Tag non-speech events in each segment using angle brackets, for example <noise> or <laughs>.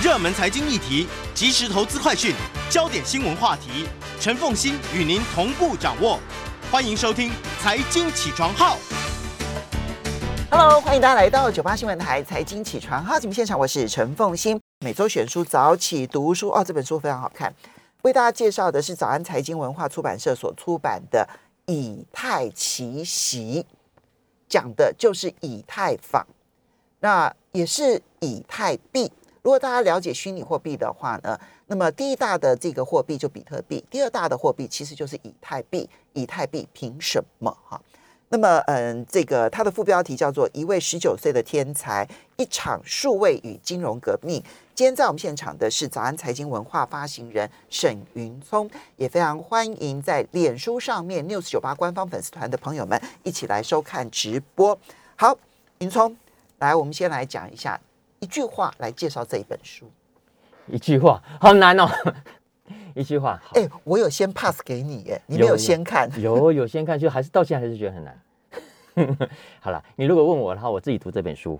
热门财经议题、即时投资快讯、焦点新闻话题，陈凤欣与您同步掌握。欢迎收听《财经起床号》。Hello，欢迎大家来到九八新闻台财经起床号节目现场，我是陈凤欣。每周选书早起读书哦，这本书非常好看。为大家介绍的是早安财经文化出版社所出版的《以太奇袭》，讲的就是以太坊，那也是以太币。如果大家了解虚拟货币的话呢，那么第一大的这个货币就比特币，第二大的货币其实就是以太币。以太币凭什么？哈，那么嗯，这个它的副标题叫做“一位十九岁的天才，一场数位与金融革命”。今天在我们现场的是早安财经文化发行人沈云聪，也非常欢迎在脸书上面 news 九八官方粉丝团的朋友们一起来收看直播。好，云聪，来，我们先来讲一下。一句话来介绍这一本书，一句话好难哦。<laughs> 一句话，哎、欸，我有先 pass 给你，哎，你没有先看，有有先看，就还是到现在还是觉得很难。<laughs> 好了，你如果问我的话，我自己读这本书，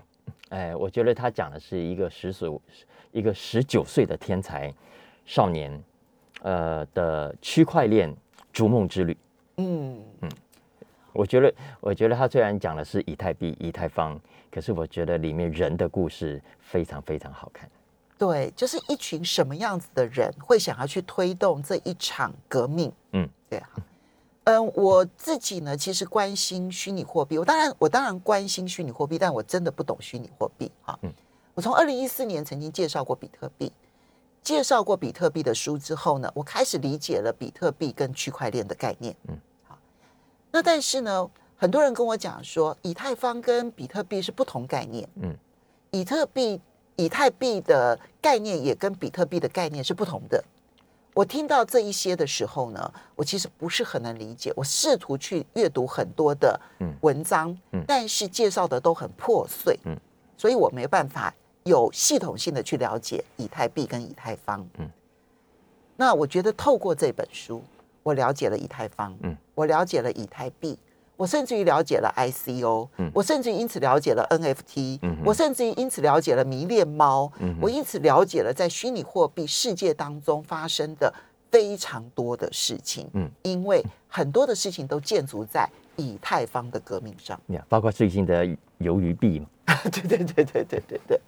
哎，我觉得他讲的是一个十岁、一个十九岁的天才少年，呃的区块链逐梦之旅。嗯嗯，我觉得，我觉得他虽然讲的是以太币、以太坊。可是我觉得里面人的故事非常非常好看。对，就是一群什么样子的人会想要去推动这一场革命？嗯，对哈。嗯，我自己呢，其实关心虚拟货币。我当然，我当然关心虚拟货币，但我真的不懂虚拟货币哈。嗯，我从二零一四年曾经介绍过比特币，介绍过比特币的书之后呢，我开始理解了比特币跟区块链的概念。嗯，好。那但是呢？很多人跟我讲说，以太坊跟比特币是不同概念。嗯，以特币、以太币的概念也跟比特币的概念是不同的。我听到这一些的时候呢，我其实不是很能理解。我试图去阅读很多的文章，嗯，但是介绍的都很破碎，嗯，所以我没办法有系统性的去了解以太币跟以太坊。嗯，那我觉得透过这本书，我了解了以太坊，嗯，我了解了以太币。我甚至于了解了 ICO，、嗯、我甚至于因此了解了 NFT，、嗯、我甚至于因此了解了迷恋猫，嗯、我因此了解了在虚拟货币世界当中发生的非常多的事情。嗯，因为很多的事情都建筑在以太坊的革命上，包括最近的鱿鱼币嘛。<laughs> 对对对对对对对。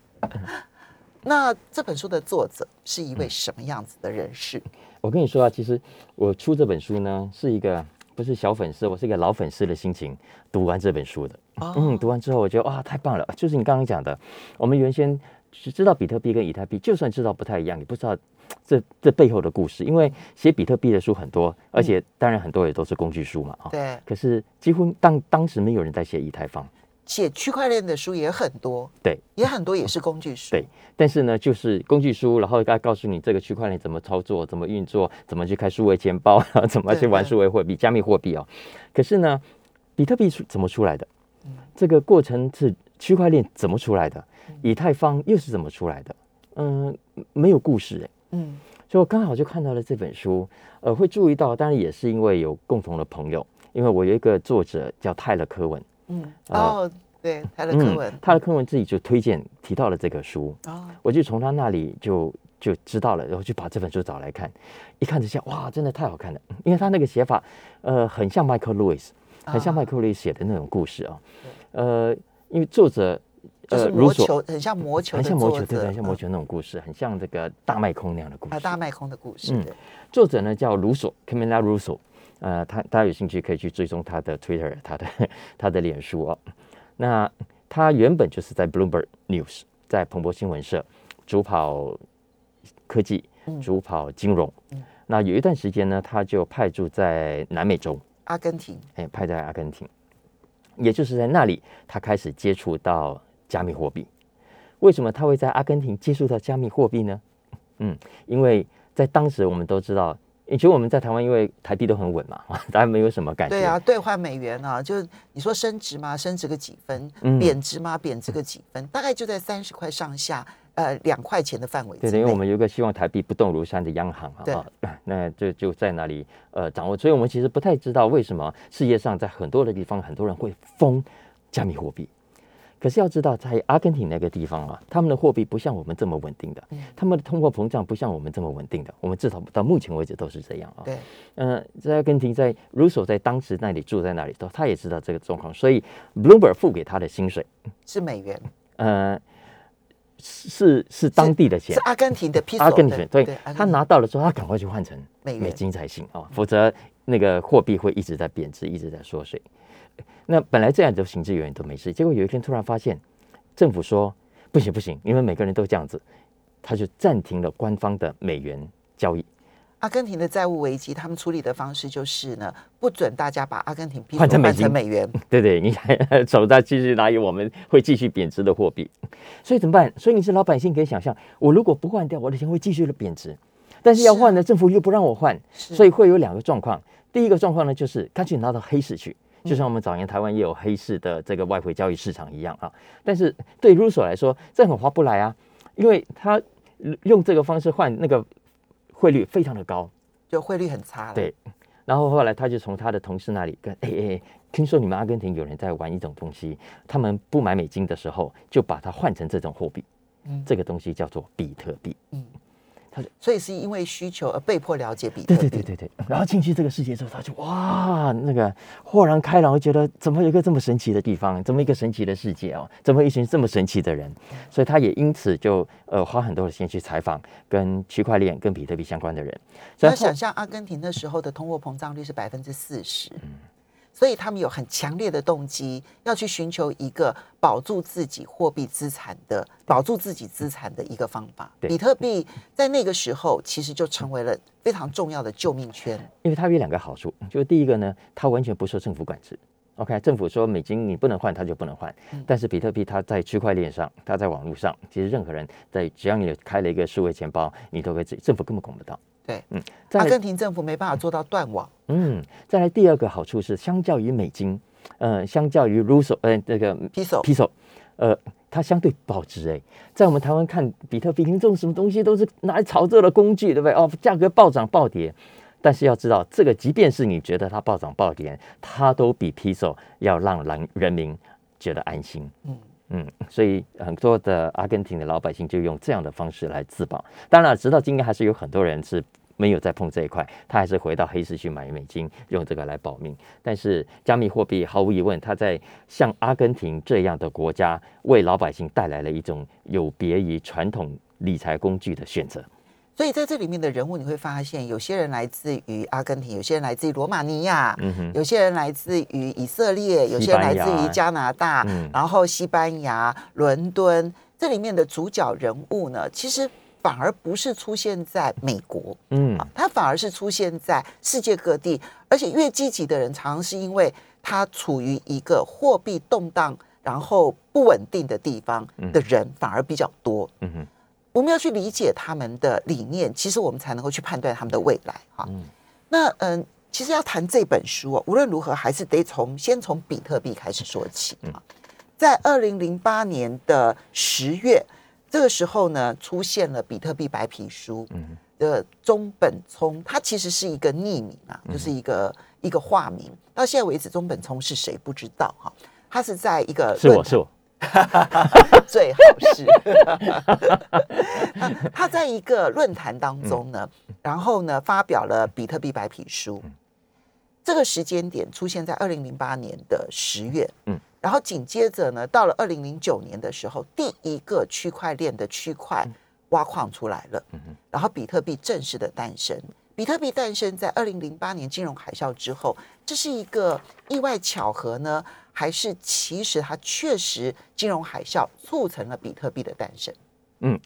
那这本书的作者是一位什么样子的人士？我跟你说啊，其实我出这本书呢，是一个。不是小粉丝，我是一个老粉丝的心情读完这本书的。Oh. 嗯，读完之后我觉得哇，太棒了！就是你刚刚讲的，我们原先只知道比特币跟以太币，就算知道不太一样，你不知道这这背后的故事。因为写比特币的书很多，而且当然很多也都是工具书嘛。啊、嗯，对。可是几乎当当时没有人在写以太坊。写区块链的书也很多，对，也很多也是工具书，对。但是呢，就是工具书，然后该告诉你这个区块链怎么操作、怎么运作、怎么去开数位钱包，然后怎么去玩数位货币、加密货币哦。可是呢，比特币是怎么出来的？嗯、这个过程是区块链怎么出来的？以太坊又是怎么出来的？嗯，没有故事哎。嗯，所以我刚好就看到了这本书，呃，会注意到，当然也是因为有共同的朋友，因为我有一个作者叫泰勒·科文。嗯。哦，对，他的课文，他的课文自己就推荐提到了这个书，哦，我就从他那里就就知道了，然后就把这本书找来看，一看之下，哇，真的太好看了，因为他那个写法，呃，很像迈克·路易斯，很像迈克·路易斯写的那种故事啊，呃，因为作者呃，魔球很像魔球，很像魔球，对，很像魔球那种故事，很像这个大麦空那样的故事，啊，大麦空的故事，嗯，作者呢叫卢索 （Camila Russo）。呃，他大家有兴趣可以去追踪他的 Twitter，他的他的脸书哦。那他原本就是在 Bloomberg News，在彭博新闻社主跑科技，主跑金融。嗯、那有一段时间呢，他就派驻在南美洲，阿根廷，哎，派在阿根廷，也就是在那里，他开始接触到加密货币。为什么他会在阿根廷接触到加密货币呢？嗯，因为在当时我们都知道。以前我们在台湾，因为台币都很稳嘛，<laughs> 大家没有什么感觉。对啊，兑换美元啊，就是你说升值嘛？升值个几分？嗯贬值嘛？贬值个几分？大概就在三十块上下，呃，两块钱的范围之对，内。因为我们有一个希望台币不动如山的央行对啊，啊 <laughs> 那就就在那里呃掌握，所以我们其实不太知道为什么世界上在很多的地方很多人会疯加密货币。可是要知道，在阿根廷那个地方啊，他们的货币不像我们这么稳定的，他们的通货膨胀不像我们这么稳定的。我们至少到目前为止都是这样啊。对，嗯，在阿根廷，在 Russo 在当时那里住在那里头，他也知道这个状况，所以 Bloomberg 付给他的薪水是美元，呃，是是当地的钱，是阿根廷的 peso，阿根廷对，他拿到了之后，他赶快去换成美金才行啊，否则那个货币会一直在贬值，一直在缩水。那本来这样的行之有年都没事，结果有一天突然发现，政府说不行不行，因为每个人都这样子，他就暂停了官方的美元交易。阿根廷的债务危机，他们处理的方式就是呢，不准大家把阿根廷换成美元。对对，你还走到继续拿有我们会继续贬值的货币，所以怎么办？所以你是老百姓，可以想象，我如果不换掉，我的钱会继续的贬值，但是要换呢，政府又不让我换，所以会有两个状况。第一个状况呢，就是干脆拿到黑市去。就像我们早年台湾也有黑市的这个外汇交易市场一样啊，但是对 Russo 来说，这很划不来啊，因为他用这个方式换那个汇率非常的高，就汇率很差。对，然后后来他就从他的同事那里跟哎哎，听说你们阿根廷有人在玩一种东西，他们不买美金的时候就把它换成这种货币，嗯，这个东西叫做比特币，嗯。他所以是因为需求而被迫了解比特币，对对对对对。然后进去这个世界之后，他就哇，那个豁然开朗，觉得怎么有一个这么神奇的地方，怎么一个神奇的世界哦，怎么一群这么神奇的人？所以他也因此就呃花很多的时间去采访跟区块链、跟比特币相关的人。你要想象阿根廷那时候的通货膨胀率是百分之四十。所以他们有很强烈的动机，要去寻求一个保住自己货币资产的、保住自己资产的一个方法。比特币在那个时候其实就成为了非常重要的救命圈，因为它有两个好处，就是第一个呢，它完全不受政府管制。OK，政府说美金你不能换，它就不能换。但是比特币它在区块链上，它在网络上，其实任何人在只要你开了一个数位钱包，你都可以，政府根本管不到。对，嗯，阿根廷政府没办法做到断网。嗯，再来第二个好处是，相较于美金，呃，相较于 Russo，呃，这个 Piso，Piso，呃，它相对保值。哎，在我们台湾看比特币，这种什么东西都是拿来炒作的工具，对不对？哦，价格暴涨暴跌，但是要知道，这个即便是你觉得它暴涨暴跌，它都比 Piso 要让人人民觉得安心。嗯嗯，所以很多的阿根廷的老百姓就用这样的方式来自保。当然，直到今天还是有很多人是。没有再碰这一块，他还是回到黑市去买美金，用这个来保命。但是加密货币毫无疑问，它在像阿根廷这样的国家，为老百姓带来了一种有别于传统理财工具的选择。所以在这里面的人物，你会发现，有些人来自于阿根廷，有些人来自于罗马尼亚，有些人来自于以色列，有些人来自于加拿大，然后西班牙、伦敦。这里面的主角人物呢，其实。反而不是出现在美国，嗯，它反而是出现在世界各地，而且越积极的人，常常是因为他处于一个货币动荡然后不稳定的地方的人反而比较多。嗯哼，我们要去理解他们的理念，其实我们才能够去判断他们的未来。哈，那嗯，其实要谈这本书，无论如何还是得从先从比特币开始说起啊。在二零零八年的十月。这个时候呢，出现了比特币白皮书的中本聪，他其实是一个匿名啊，就是一个一个化名。到现在为止，中本聪是谁不知道哈？他是在一个是我是我，<laughs> 最好是。<laughs> 他在一个论坛当中呢，然后呢发表了比特币白皮书。这个时间点出现在二零零八年的十月，嗯。然后紧接着呢，到了二零零九年的时候，第一个区块链的区块挖矿出来了，然后比特币正式的诞生。比特币诞生在二零零八年金融海啸之后，这是一个意外巧合呢，还是其实它确实金融海啸促成了比特币的诞生？嗯，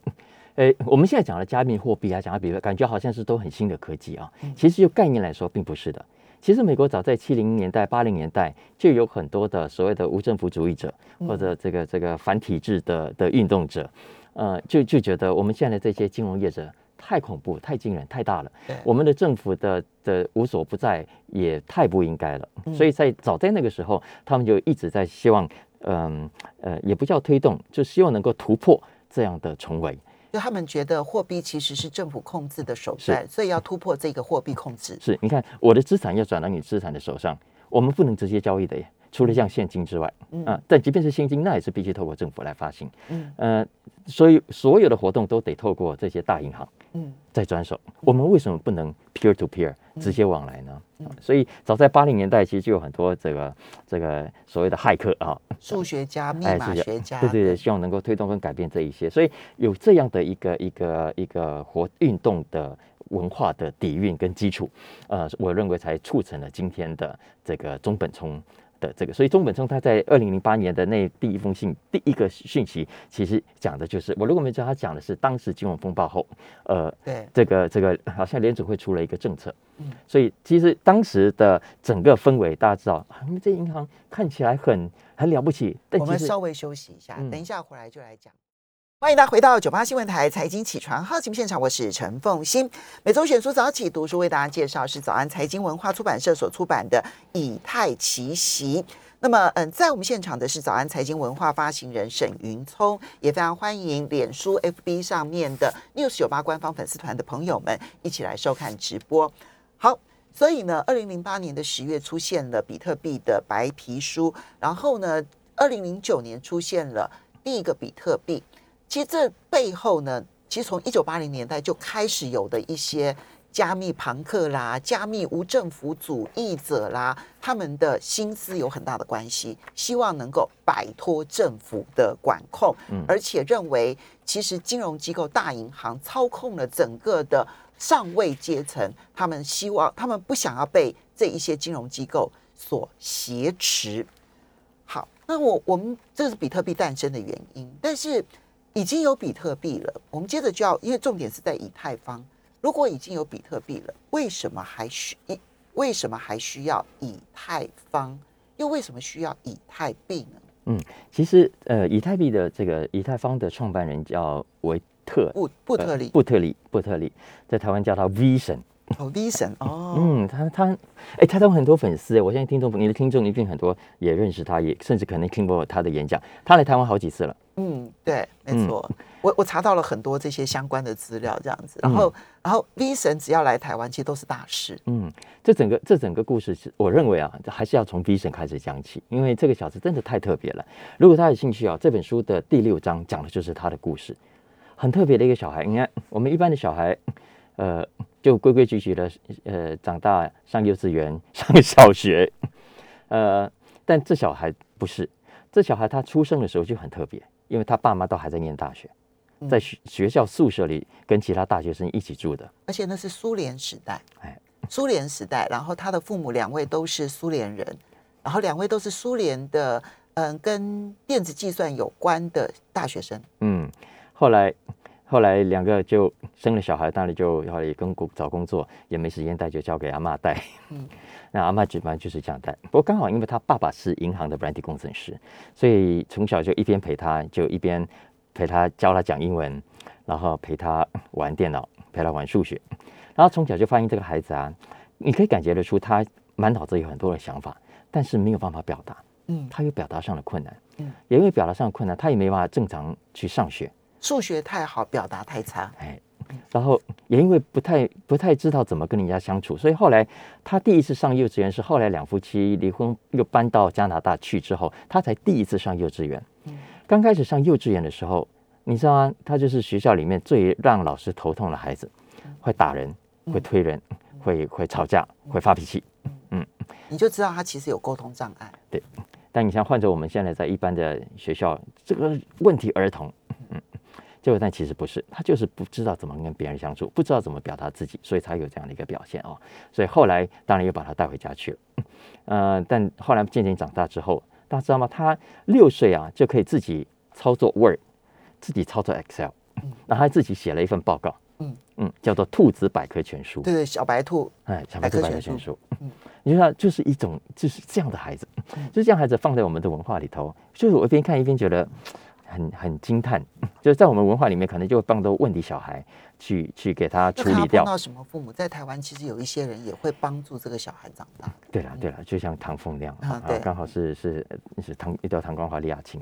诶，我们现在讲的加密货币啊，讲到比特感觉好像是都很新的科技啊，其实就概念来说，并不是的。其实美国早在七零年代、八零年代就有很多的所谓的无政府主义者或者这个这个反体制的的运动者，呃，就就觉得我们现在的这些金融业者太恐怖、太惊人、太大了，我们的政府的的无所不在也太不应该了。所以在早在那个时候，他们就一直在希望，嗯呃，也不叫推动，就希望能够突破这样的重围。就他们觉得货币其实是政府控制的手段，所以要突破这个货币控制。是，你看我的资产要转到你资产的手上，我们不能直接交易的耶。除了像现金之外，啊，但即便是现金，那也是必须透过政府来发行。嗯，呃，所以所有的活动都得透过这些大银行，嗯，在转手。我们为什么不能 peer to peer 直接往来呢？所以早在八零年代，其实就有很多这个这个所谓的骇客啊，数学家、密码学家，对对对，希望能够推动跟改变这一些。所以有这样的一个一个一个活运动的。文化的底蕴跟基础，呃，我认为才促成了今天的这个中本聪的这个。所以中本聪他在二零零八年的那第一封信，第一个讯息，其实讲的就是，我如果没记错，他讲的是当时金融风暴后，呃，对，这个这个好像联储会出了一个政策，嗯，所以其实当时的整个氛围，大家知道，你们这银行看起来很很了不起，但我们稍微休息一下，等一下回来就来讲。欢迎大家回到九八新闻台财经起床号节目现场，我是陈凤欣。每周选书早起读书为大家介绍是早安财经文化出版社所出版的《以太奇袭》。那么，嗯，在我们现场的是早安财经文化发行人沈云聪，也非常欢迎脸书 FB 上面的 News 九八官方粉丝团的朋友们一起来收看直播。好，所以呢，二零零八年的十月出现了比特币的白皮书，然后呢，二零零九年出现了第一个比特币。其实这背后呢，其实从一九八零年代就开始有的一些加密朋克啦、加密无政府主义者啦，他们的心思有很大的关系，希望能够摆脱政府的管控，而且认为其实金融机构、大银行操控了整个的上位阶层，他们希望他们不想要被这一些金融机构所挟持。好，那我我们这是比特币诞生的原因，但是。已经有比特币了，我们接着就要，因为重点是在以太坊。如果已经有比特币了，为什么还需一？为什么还需要以太坊？又为什么需要以太币呢？嗯，其实呃，以太币的这个以太坊的创办人叫维特布布特利布特利布特利，在台湾叫他 V 神。哦，V 神哦，嗯，他他哎，他有很多粉丝哎，我相信听众你的听众一定很多也认识他，也甚至可能听过他的演讲。他来台湾好几次了。嗯，对，没错，我我查到了很多这些相关的资料，这样子，然后然后 V 神只要来台湾，其实都是大事。嗯，这整个这整个故事是，我认为啊，还是要从 V 神开始讲起，因为这个小子真的太特别了。如果大家有兴趣啊，这本书的第六章讲的就是他的故事，很特别的一个小孩。你看，我们一般的小孩，呃，就规规矩矩的，呃，长大上幼稚园、<laughs> 上小学，呃，但这小孩不是，这小孩他出生的时候就很特别。因为他爸妈都还在念大学，在学学校宿舍里跟其他大学生一起住的，而且那是苏联时代，哎，苏联时代，然后他的父母两位都是苏联人，然后两位都是苏联的，嗯，跟电子计算有关的大学生，嗯，后来后来两个就生了小孩，当然就后来也跟工找工作，也没时间带，就交给阿妈带，嗯。那阿妈基本上就是这样带，不过刚好因为他爸爸是银行的软体工程师，所以从小就一边陪他，就一边陪他教他讲英文，然后陪他玩电脑，陪他玩数学。然后从小就发现这个孩子啊，你可以感觉得出他满脑子有很多的想法，但是没有办法表达。嗯，他有表达上的困难。嗯，也因为表达上的困难，他也没办法正常去上学。数学太好，表达太差。哎。然后也因为不太不太知道怎么跟人家相处，所以后来他第一次上幼稚园是后来两夫妻离婚又搬到加拿大去之后，他才第一次上幼稚园。嗯刚开始上幼稚园的时候，你知道吗？他就是学校里面最让老师头痛的孩子，会打人，会推人，会会吵架，会发脾气。嗯，你就知道他其实有沟通障碍。对，但你像换着我们现在在一般的学校，这个问题儿童。结果，但其实不是，他就是不知道怎么跟别人相处，不知道怎么表达自己，所以才有这样的一个表现哦。所以后来当然又把他带回家去了。呃，但后来渐渐长大之后，大家知道吗？他六岁啊就可以自己操作 Word，自己操作 Excel，然后他自己写了一份报告。嗯嗯，叫做《兔子百科全书》。对对，小白兔。哎，小白兔百科全书。嗯，你说就是一种就是这样的孩子，就是这样孩子放在我们的文化里头，就是我一边看一边觉得。很很惊叹，就是在我们文化里面，可能就会帮到问题小孩去去给他处理掉。碰到什么父母在台湾，其实有一些人也会帮助这个小孩长大。对了对了，就像唐凤那样啊，刚好是是是唐一条唐光华李亚青。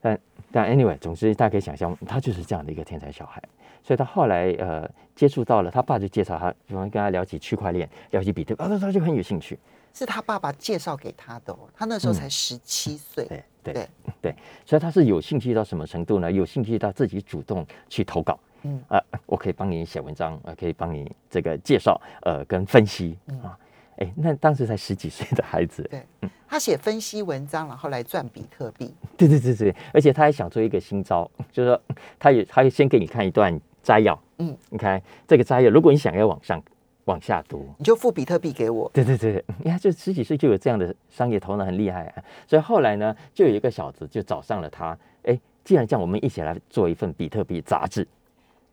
但但 anyway，总之大家可以想象，他就是这样的一个天才小孩。所以他后来呃接触到了他爸，就介绍他，喜欢跟他聊起区块链，聊起比特币，他他就很有兴趣。是他爸爸介绍给他的哦，他那时候才十七岁。对对对，所以他是有兴趣到什么程度呢？有兴趣到自己主动去投稿。嗯啊，我可以帮你写文章，呃，可以帮你这个介绍，呃，跟分析啊。哎，那当时才十几岁的孩子，对，他写分析文章，然后来赚比特币。对对对对，而且他还想出一个新招，就是说，他也他先给你看一段摘要。嗯，你看这个摘要，如果你想要往上往下读，你就付比特币给我。对对对，<laughs> 你看，就十几岁就有这样的商业头脑，很厉害啊。所以后来呢，就有一个小子就找上了他。哎，既然这样，我们一起来做一份比特币杂志。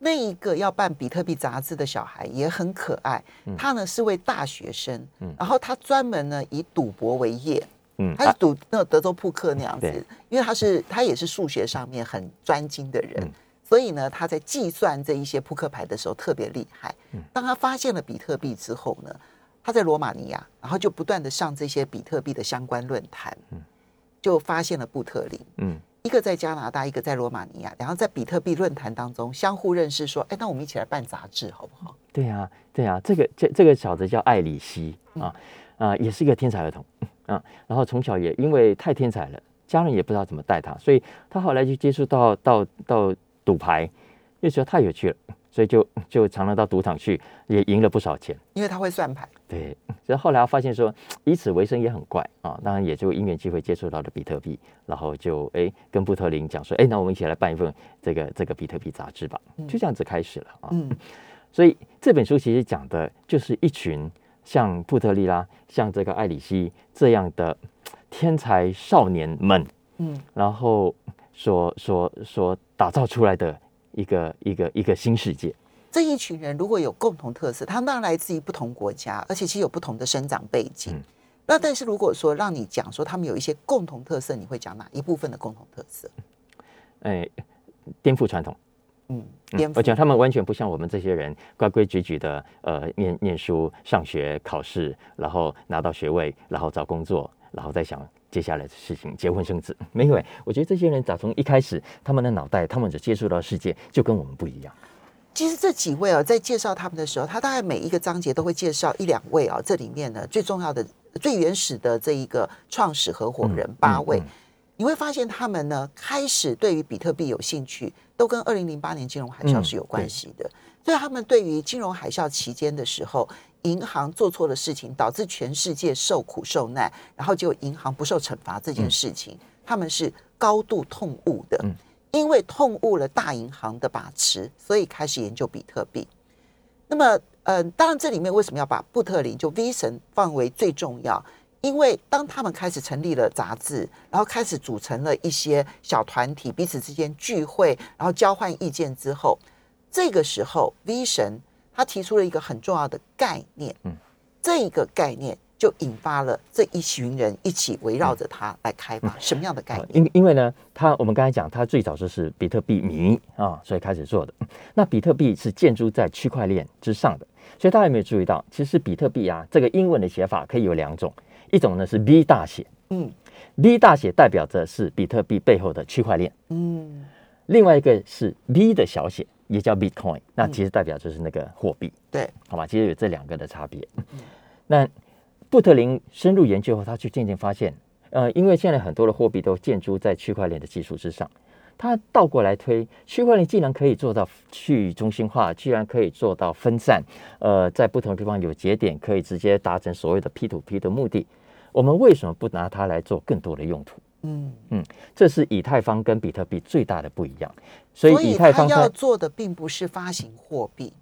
那一个要办比特币杂志的小孩也很可爱，他呢是位大学生，然后他专门呢以赌博为业，嗯，他是赌那个德州扑克那样子，因为他是他也是数学上面很专精的人，所以呢他在计算这一些扑克牌的时候特别厉害。当他发现了比特币之后呢，他在罗马尼亚，然后就不断的上这些比特币的相关论坛，就发现了布特林，嗯。一个在加拿大，一个在罗马尼亚，然后在比特币论坛当中相互认识，说：“哎，那我们一起来办杂志好不好？”对啊，对啊，这个这这个小子叫艾里希啊啊，也是一个天才儿童啊。然后从小也因为太天才了，家人也不知道怎么带他，所以他后来就接触到到到赌牌，那时候太有趣了。所以就就常常到赌场去，也赢了不少钱。因为他会算牌。对，所以后来发现说以此为生也很怪啊。当然也就因缘机会接触到了比特币，然后就哎跟布特林讲说，哎，那我们一起来办一份这个这个比特币杂志吧。就这样子开始了啊。嗯。所以这本书其实讲的就是一群像布特利拉、像这个艾里希这样的天才少年们，嗯，然后所所所打造出来的。一个一个一个新世界，这一群人如果有共同特色，他们当然来自于不同国家，而且其实有不同的生长背景。那但是如果说让你讲说他们有一些共同特色，你会讲哪一部分的共同特色？哎，颠覆传统。嗯，颠覆。而且他们完全不像我们这些人规规矩矩的，呃，念念书、上学、考试，然后拿到学位，然后找工作，然后再想。接下来的事情，结婚生子，没有哎。我觉得这些人早从一开始，他们的脑袋，他们的接触到世界就跟我们不一样。其实这几位啊，在介绍他们的时候，他大概每一个章节都会介绍一两位啊。这里面呢，最重要的、最原始的这一个创始合伙人八位，你会发现他们呢，开始对于比特币有兴趣，都跟二零零八年金融海啸是有关系的。所以他们对于金融海啸期间的时候。银行做错了事情，导致全世界受苦受难，然后就银行不受惩罚这件事情，他们是高度痛恶的。因为痛恶了大银行的把持，所以开始研究比特币。那么，嗯，当然这里面为什么要把布特林就 V 神放为最重要？因为当他们开始成立了杂志，然后开始组成了一些小团体，彼此之间聚会，然后交换意见之后，这个时候 V 神。他提出了一个很重要的概念，嗯，这一个概念就引发了这一群人一起围绕着他来开发什么样的概念？因因为呢，他我们刚才讲，他最早就是比特币迷啊，所以开始做的。<laughs> 那比特币是建筑在区块链之上的，所以大家有没有注意到，其实比特币啊，这个英文的写法可以有两种，一种呢是 B 大写，嗯，B 大写代表着是比特币背后的区块链，嗯，另外一个是 B 的小写。也叫 Bitcoin，那其实代表就是那个货币，对，好吧，其实有这两个的差别。那布特林深入研究后，他去渐渐发现，呃，因为现在很多的货币都建筑在区块链的技术之上，他倒过来推，区块链既然可以做到去中心化，居然可以做到分散，呃，在不同地方有节点，可以直接达成所谓的 P to P 的目的，我们为什么不拿它来做更多的用途？嗯嗯，这是以太坊跟比特币最大的不一样，所以以太坊要做的并不是发行货币，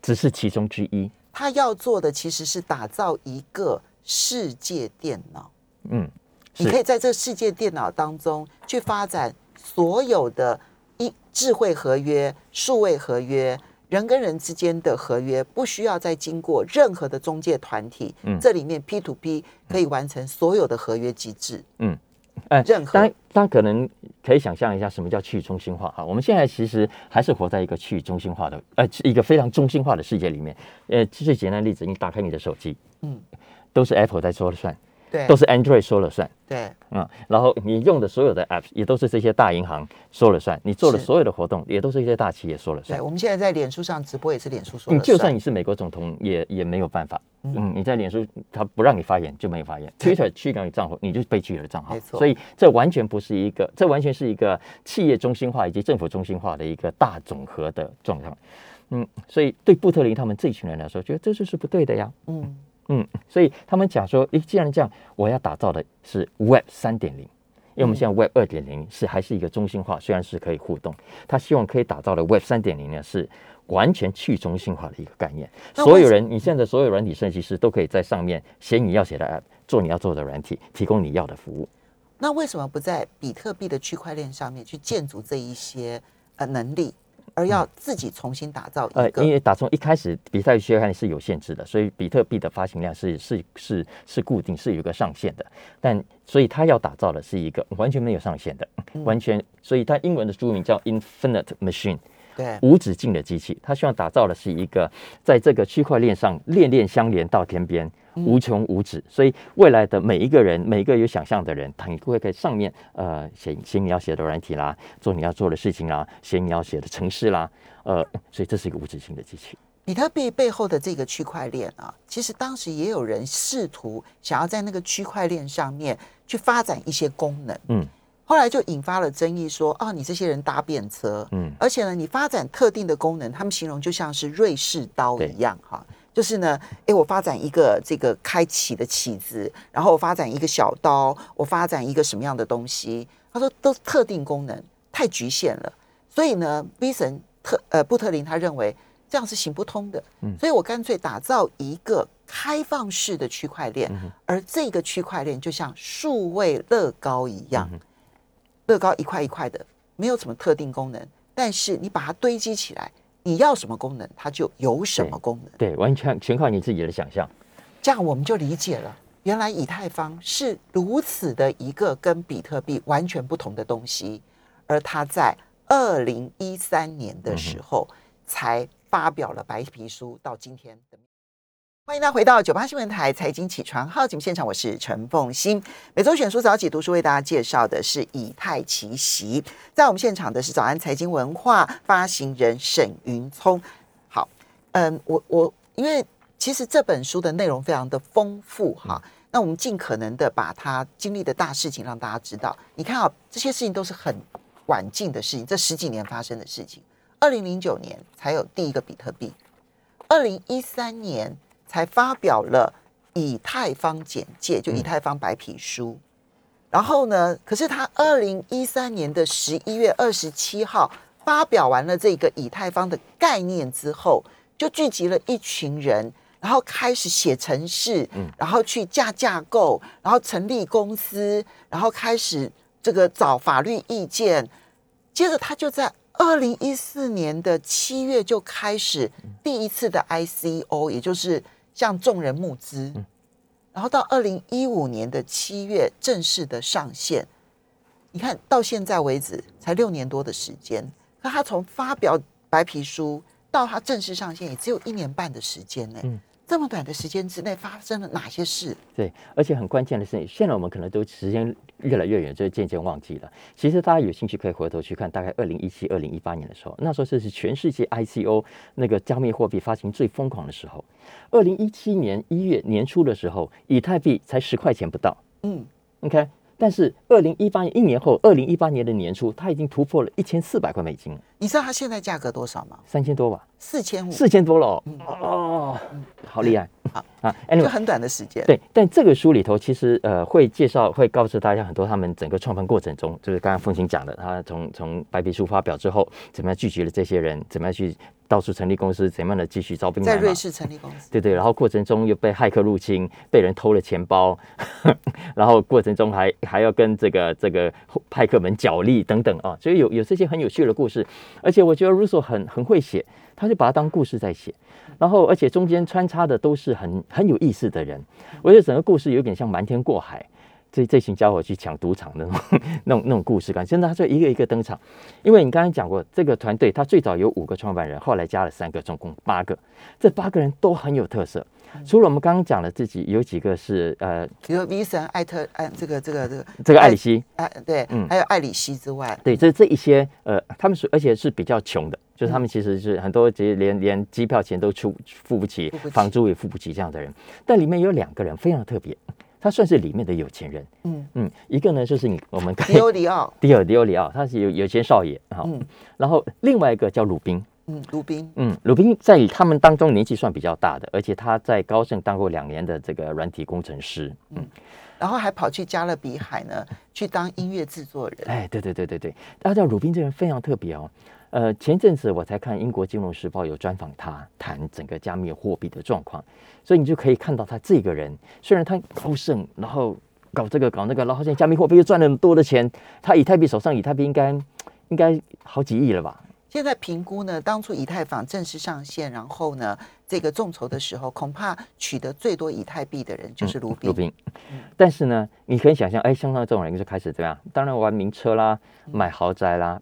只是其中之一。他要做的其实是打造一个世界电脑。嗯，你可以在这世界电脑当中去发展所有的一智慧合约、数位合约、人跟人之间的合约，不需要再经过任何的中介团体。嗯，这里面 P to P 可以完成所有的合约机制。嗯。哎，当然，大家可能可以想象一下，什么叫去中心化？哈，我们现在其实还是活在一个去中心化的，呃，一个非常中心化的世界里面。呃，最简单的例子，你打开你的手机，嗯，都是 Apple 在说了算。对，都是 Android 说了算。对，嗯，然后你用的所有的 App 也都是这些大银行说了算，你做的所有的活动也都是一些大企业说了算。对，我们现在在脸书上直播也是脸书说了算。就算你是美国总统，也也没有办法。嗯，你在脸书他不让你发言就没有发言，Twitter 去掉你账号，你就被拒了账号。没错，所以这完全不是一个，这完全是一个企业中心化以及政府中心化的一个大总和的状况。嗯，所以对布特林他们这群人来说，觉得这就是不对的呀。嗯。嗯，所以他们讲说，诶，既然这样，我要打造的是 Web 三点零，因为我们现在 Web 二点零是还是一个中心化，虽然是可以互动，他希望可以打造的 Web 三点零呢是完全去中心化的一个概念。所有人，你现在所有软体设计师都可以在上面写你要写的 App，做你要做的软体，提供你要的服务。那为什么不在比特币的区块链上面去建筑这一些呃能力？而要自己重新打造一个，因为打从一开始比特币区块链是有限制的，所以比特币的发行量是是是是固定，是有一个上限的。但所以他要打造的是一个完全没有上限的，完全，所以它英文的书名叫 Infinite Machine。对，无止境的机器，他希望打造的是一个在这个区块链上链链相连到天边，无穷无止。所以未来的每一个人，每一个有想象的人，他会在上面呃写写你要写的软体啦，做你要做的事情啦，写你要写的城市啦，呃，所以这是一个无止境的机器。比特币背后的这个区块链啊，其实当时也有人试图想要在那个区块链上面去发展一些功能，嗯。后来就引发了争议，说啊，你这些人搭便车，嗯，而且呢，你发展特定的功能，他们形容就像是瑞士刀一样，哈，就是呢，哎，我发展一个这个开启的起子，然后我发展一个小刀，我发展一个什么样的东西？他说都特定功能太局限了，所以呢，B 神特呃布特林他认为这样是行不通的，嗯，所以我干脆打造一个开放式的区块链，而这个区块链就像数位乐高一样。乐高一块一块的，没有什么特定功能，但是你把它堆积起来，你要什么功能，它就有什么功能。对，完全全靠你自己的想象。这样我们就理解了，原来以太坊是如此的一个跟比特币完全不同的东西，而它在二零一三年的时候才发表了白皮书，到今天的。欢迎大家回到九八新闻台财经起床号节目现场，我是陈凤欣。每周选书早起读书为大家介绍的是以太奇袭，在我们现场的是早安财经文化发行人沈云聪。好，嗯，我我因为其实这本书的内容非常的丰富哈，那我们尽可能的把它经历的大事情让大家知道。你看啊，这些事情都是很晚近的事情，这十几年发生的事情。二零零九年才有第一个比特币，二零一三年。才发表了以太坊简介，就以太坊白皮书。然后呢，可是他二零一三年的十一月二十七号发表完了这个以太坊的概念之后，就聚集了一群人，然后开始写程式，然后去架架构，然后成立公司，然后开始这个找法律意见。接着他就在。二零一四年的七月就开始第一次的 ICO，也就是向众人募资，然后到二零一五年的七月正式的上线。你看到现在为止才六年多的时间，可他从发表白皮书到他正式上线也只有一年半的时间呢。这么短的时间之内发生了哪些事？对，而且很关键的是，现在我们可能都时间越来越远，就渐渐忘记了。其实大家有兴趣可以回头去看，大概二零一七、二零一八年的时候，那时候这是全世界 ICO 那个加密货币发行最疯狂的时候。二零一七年一月年初的时候，以太币才十块钱不到。嗯，OK。但是二零一八年一年后，二零一八年的年初，它已经突破了一千四百块美金。你知道它现在价格多少吗？三千多吧，四千五，四千多了哦，好厉害好啊！就很短的时间。对，但这个书里头其实呃会介绍，会告诉大家很多他们整个创办过程中，就是刚刚凤琴讲的，他从从白皮书发表之后，怎么样聚集了这些人，怎么样去。到处成立公司，怎么样的继续招兵在瑞士成立公司，<laughs> 对对，然后过程中又被骇客入侵，被人偷了钱包，<laughs> 然后过程中还还要跟这个这个骇客们角力等等啊，所以有有这些很有趣的故事，而且我觉得 Russo 很很会写，他就把它当故事在写，然后而且中间穿插的都是很很有意思的人，我觉得整个故事有点像瞒天过海。这这群家伙去抢赌场的那种 <laughs> 那种那种故事感，真的他就一个一个登场。因为你刚才讲过，这个团队他最早有五个创办人，后来加了三个，总共八个。这八个人都很有特色。除了我们刚刚讲的自己有几个是呃，比如维森、艾特、艾这个这个这个这个艾里希，哎对，嗯，还有艾里希之外，对，这这一些呃，他们是而且是比较穷的，就是他们其实是很多其实连连机票钱都出付不起，房租也付不起这样的人。但里面有两个人非常特别。他算是里面的有钱人，嗯。嗯，一个呢就是你我们迪欧里奥，<laughs> 迪尔迪欧里奥，他是有有钱少爷哈，然后另外一个叫鲁宾，嗯，鲁宾，嗯，鲁宾在他们当中年纪算比较大的，而且他在高盛当过两年的这个软体工程师，嗯，然后还跑去加勒比海呢，去当音乐制作人，哎，对对对对对，大家知道鲁宾这人非常特别哦。呃，前阵子我才看英国金融时报有专访他，谈整个加密货币的状况，所以你就可以看到他这个人，虽然他高盛，然后搞这个搞那个，然后现在加密货币又赚了那么多的钱，他以太币手上以太币应该应该好几亿了吧？现在评估呢，当初以太坊正式上线，然后呢，这个众筹的时候，恐怕取得最多以太币的人就是卢宾。卢宾，但是呢，你可以想象，哎，像他这种人就开始怎么样？当然玩名车啦，买豪宅啦，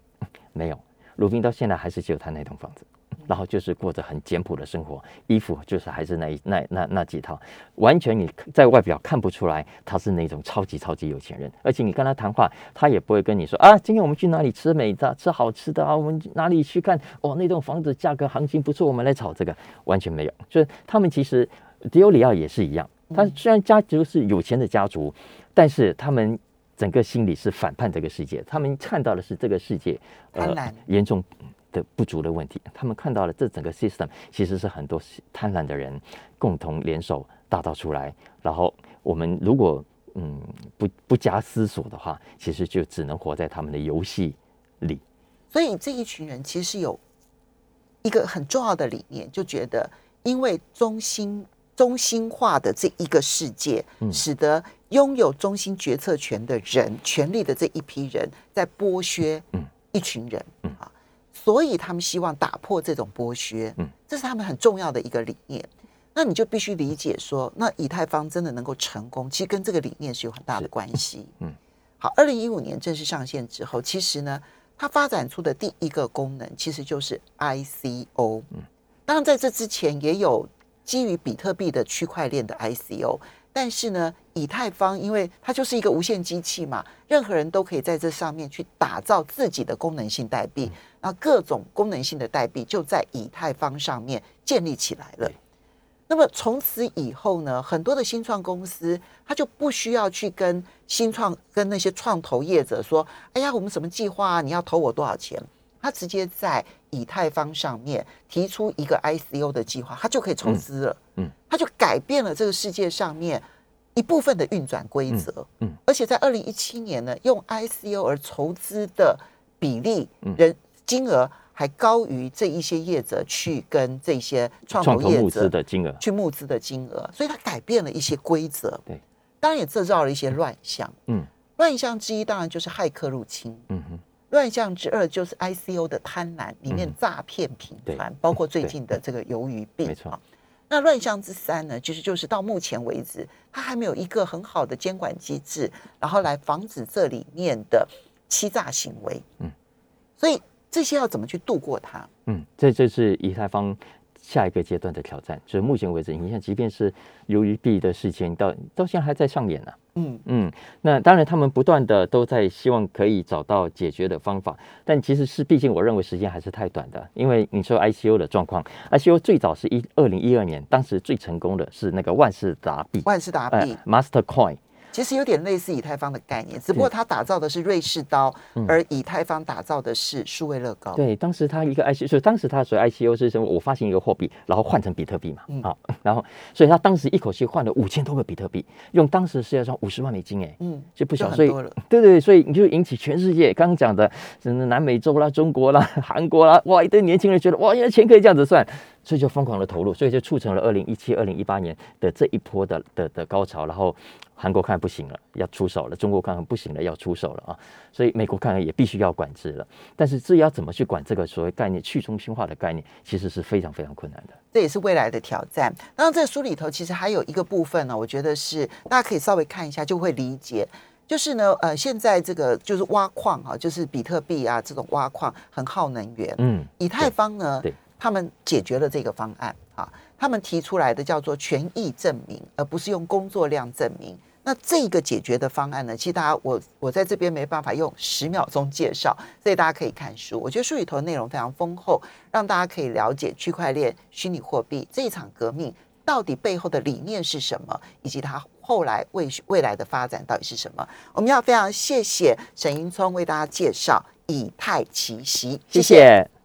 没有。鲁宾到现在还是只有他那栋房子，然后就是过着很简朴的生活，衣服就是还是那一那那那几套，完全你在外表看不出来他是那种超级超级有钱人，而且你跟他谈话，他也不会跟你说啊，今天我们去哪里吃美的吃好吃的啊，我们哪里去看哦，那栋房子价格行情不错，我们来炒这个，完全没有，就是他们其实迪欧里奥也是一样，他虽然家族是有钱的家族，但是他们。整个心理是反叛这个世界，他们看到的是这个世界呃严重的不足的问题，他们看到了这整个 system 其实是很多贪婪的人共同联手打造出来，然后我们如果嗯不不加思索的话，其实就只能活在他们的游戏里。所以这一群人其实有一个很重要的理念，就觉得因为中心。中心化的这一个世界，使得拥有中心决策权的人、权力的这一批人在剥削一群人啊，所以他们希望打破这种剥削，这是他们很重要的一个理念。那你就必须理解说，那以太坊真的能够成功，其实跟这个理念是有很大的关系。嗯，好，二零一五年正式上线之后，其实呢，它发展出的第一个功能其实就是 ICO。嗯，当然在这之前也有。基于比特币的区块链的 ICO，但是呢，以太坊因为它就是一个无线机器嘛，任何人都可以在这上面去打造自己的功能性代币，那各种功能性的代币就在以太坊上面建立起来了。那么从此以后呢，很多的新创公司，他就不需要去跟新创跟那些创投业者说：“哎呀，我们什么计划啊？你要投我多少钱？”他直接在以太坊上面提出一个 ICO 的计划，他就可以筹资了。嗯，他就改变了这个世界上面一部分的运转规则。嗯，而且在二零一七年呢，用 ICO 而筹资的比例人金额还高于这一些业者去跟这些创投业者的金额去募资的金额，所以他改变了一些规则。对，当然也制造了一些乱象。嗯，乱象之一当然就是骇客入侵。嗯哼。乱象之二就是 ICO 的贪婪，里面诈骗频繁，包括最近的这个鱿鱼币。没错。那乱象之三呢，其实就是到目前为止，它还没有一个很好的监管机制，然后来防止这里面的欺诈行为。嗯。所以这些要怎么去度过它？嗯，这就是以太坊。下一个阶段的挑战，就是目前为止，你看，即便是鱿鱼币的事情，到到现在还在上演呢。嗯嗯，那当然，他们不断的都在希望可以找到解决的方法，但其实是，毕竟我认为时间还是太短的。因为你说 ICO 的状况，ICO 最早是一二零一二年，当时最成功的是那个万事达币，万事达币，Master Coin。其实有点类似以太坊的概念，只不过它打造的是瑞士刀，而以太坊打造的是数位乐高。对，当时它一个以当时它所谓 ICO 是什么？我发行一个货币，然后换成比特币嘛。好，然后所以他当时一口气换了五千多个比特币，用当时世界上五十万美金，哎，嗯，就不小，所以对对，所以你就引起全世界刚刚讲的，什么南美洲啦、中国啦、韩国啦，哇，一堆年轻人觉得哇，原来钱可以这样子算。所以就疯狂的投入，所以就促成了二零一七、二零一八年的这一波的的的高潮。然后韩国看不行了，要出手了；中国看不行了，要出手了啊！所以美国看也必须要管制了。但是至于要怎么去管这个所谓概念去中心化的概念，其实是非常非常困难的。这也是未来的挑战。当然，这书里头其实还有一个部分呢，我觉得是大家可以稍微看一下就会理解。就是呢，呃，现在这个就是挖矿啊，就是比特币啊这种挖矿很耗能源。嗯，以太坊呢，他们解决了这个方案啊，他们提出来的叫做权益证明，而不是用工作量证明。那这个解决的方案呢，其实大家我我在这边没办法用十秒钟介绍，所以大家可以看书。我觉得书里头的内容非常丰厚，让大家可以了解区块链、虚拟货币这一场革命到底背后的理念是什么，以及它。后来未未来的发展到底是什么？我们要非常谢谢沈英聪为大家介绍以太奇袭，谢谢。